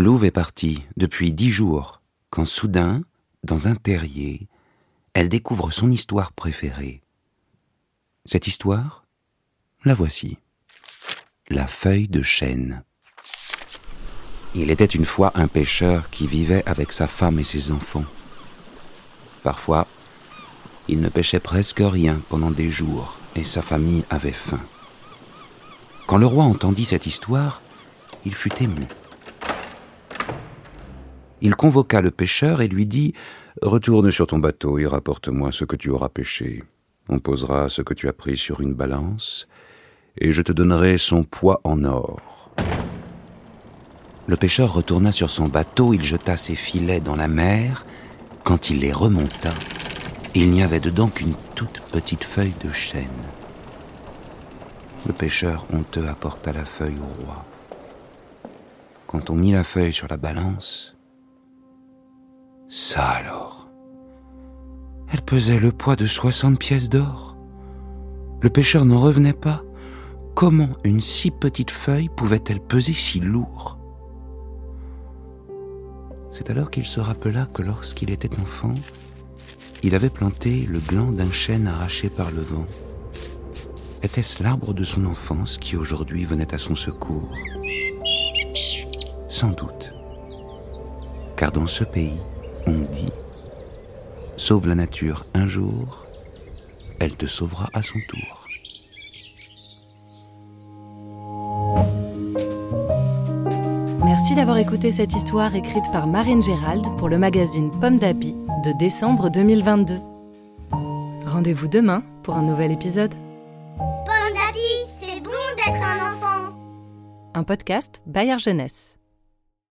Louve est partie depuis dix jours, quand soudain, dans un terrier, elle découvre son histoire préférée. Cette histoire, la voici. La feuille de chêne. Il était une fois un pêcheur qui vivait avec sa femme et ses enfants. Parfois, il ne pêchait presque rien pendant des jours et sa famille avait faim. Quand le roi entendit cette histoire, il fut ému. Il convoqua le pêcheur et lui dit Retourne sur ton bateau et rapporte-moi ce que tu auras pêché. On posera ce que tu as pris sur une balance, et je te donnerai son poids en or. Le pêcheur retourna sur son bateau, il jeta ses filets dans la mer. Quand il les remonta, il n'y avait dedans qu'une toute petite feuille de chêne. Le pêcheur honteux apporta la feuille au roi. Quand on mit la feuille sur la balance, ça alors? Elle pesait le poids de soixante pièces d'or. Le pêcheur n'en revenait pas. Comment une si petite feuille pouvait-elle peser si lourd? C'est alors qu'il se rappela que lorsqu'il était enfant, il avait planté le gland d'un chêne arraché par le vent. Était-ce l'arbre de son enfance qui aujourd'hui venait à son secours? Sans doute. Car dans ce pays, on dit Sauve la nature un jour, elle te sauvera à son tour. Merci d'avoir écouté cette histoire écrite par Marine Gérald pour le magazine Pomme d'Api de décembre 2022. Rendez-vous demain pour un nouvel épisode. Pomme d'api, c'est bon d'être un enfant. Un podcast Bayard Jeunesse.